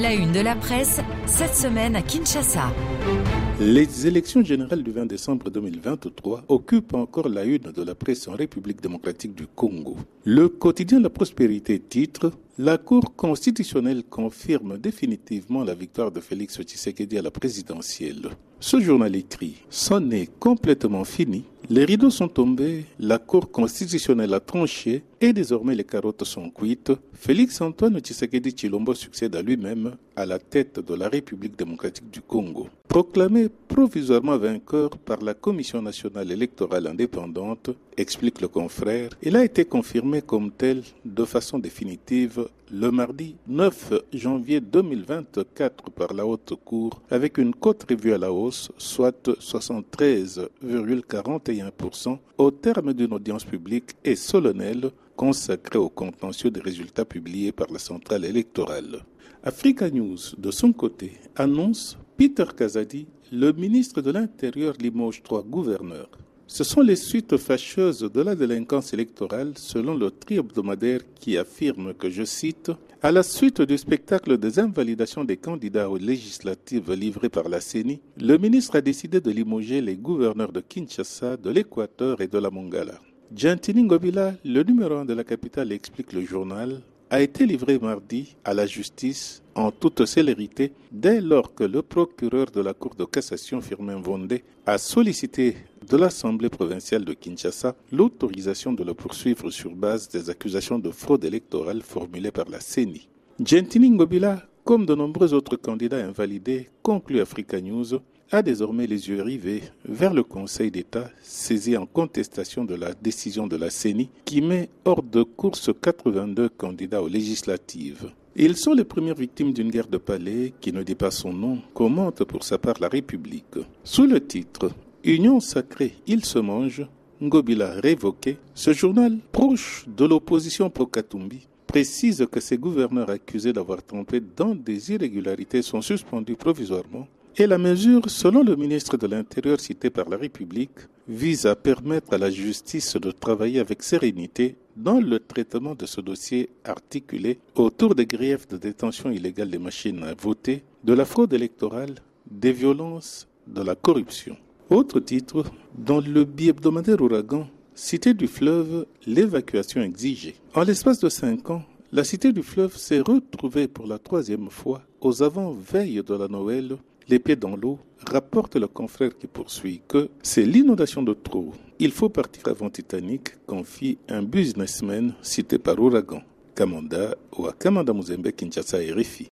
La une de la presse, cette semaine à Kinshasa. Les élections générales du 20 décembre 2023 occupent encore la une de la presse en République démocratique du Congo. Le quotidien La Prospérité titre La Cour constitutionnelle confirme définitivement la victoire de Félix Tshisekedi à la présidentielle. Ce journal écrit C'en est complètement fini. Les rideaux sont tombés, la Cour constitutionnelle a tranché et désormais les carottes sont cuites. Félix Antoine Tshisekedi Chilombo succède à lui-même à la tête de la République démocratique du Congo. Proclamé provisoirement vainqueur par la Commission nationale électorale indépendante, explique le confrère, il a été confirmé comme tel de façon définitive le mardi 9 janvier 2024 par la Haute Cour avec une cote revue à la hausse, soit 73,41% au terme d'une audience publique et solennelle consacrée au contentieux des résultats publiés par la centrale électorale. Africa News, de son côté, annonce Peter Kazadi, le ministre de l'Intérieur limoge trois gouverneurs. Ce sont les suites fâcheuses de la délinquance électorale selon le tri hebdomadaire qui affirme que, je cite, à la suite du spectacle des invalidations des candidats aux législatives livrées par la CENI, le ministre a décidé de limoger les gouverneurs de Kinshasa, de l'Équateur et de la Mongala. Gentini Ngobila, le numéro un de la capitale, explique le journal, a été livré mardi à la justice en toute célérité dès lors que le procureur de la Cour de cassation Firmin Vondé a sollicité de l'Assemblée provinciale de Kinshasa l'autorisation de le poursuivre sur base des accusations de fraude électorale formulées par la CENI. Gentini Ngobila, comme de nombreux autres candidats invalidés, conclut Africa News, a désormais les yeux rivés vers le Conseil d'État saisi en contestation de la décision de la CENI qui met hors de course 82 candidats aux législatives. Ils sont les premières victimes d'une guerre de palais qui ne dit pas son nom, commente pour sa part la République. Sous le titre Union sacrée, il se mange, Ngobila révoqué, ce journal proche de l'opposition pro-Katumbi précise que ces gouverneurs accusés d'avoir trompé dans des irrégularités sont suspendus provisoirement et la mesure, selon le ministre de l'Intérieur cité par la République, vise à permettre à la justice de travailler avec sérénité dans le traitement de ce dossier articulé autour des griefs de détention illégale des machines à voter, de la fraude électorale, des violences, de la corruption. Autre titre, dans le bi-hebdomadaire Ouragan, Cité du fleuve, l'évacuation exigée. En l'espace de cinq ans, la Cité du fleuve s'est retrouvée pour la troisième fois aux avant-veilles de la Noël les pieds dans l'eau, rapporte le confrère qui poursuit que c'est l'inondation de trop. Il faut partir avant Titanic, confie un businessman cité par Ouragan. Kamanda ou à Kamanda Muzembe Kinshasa RFI.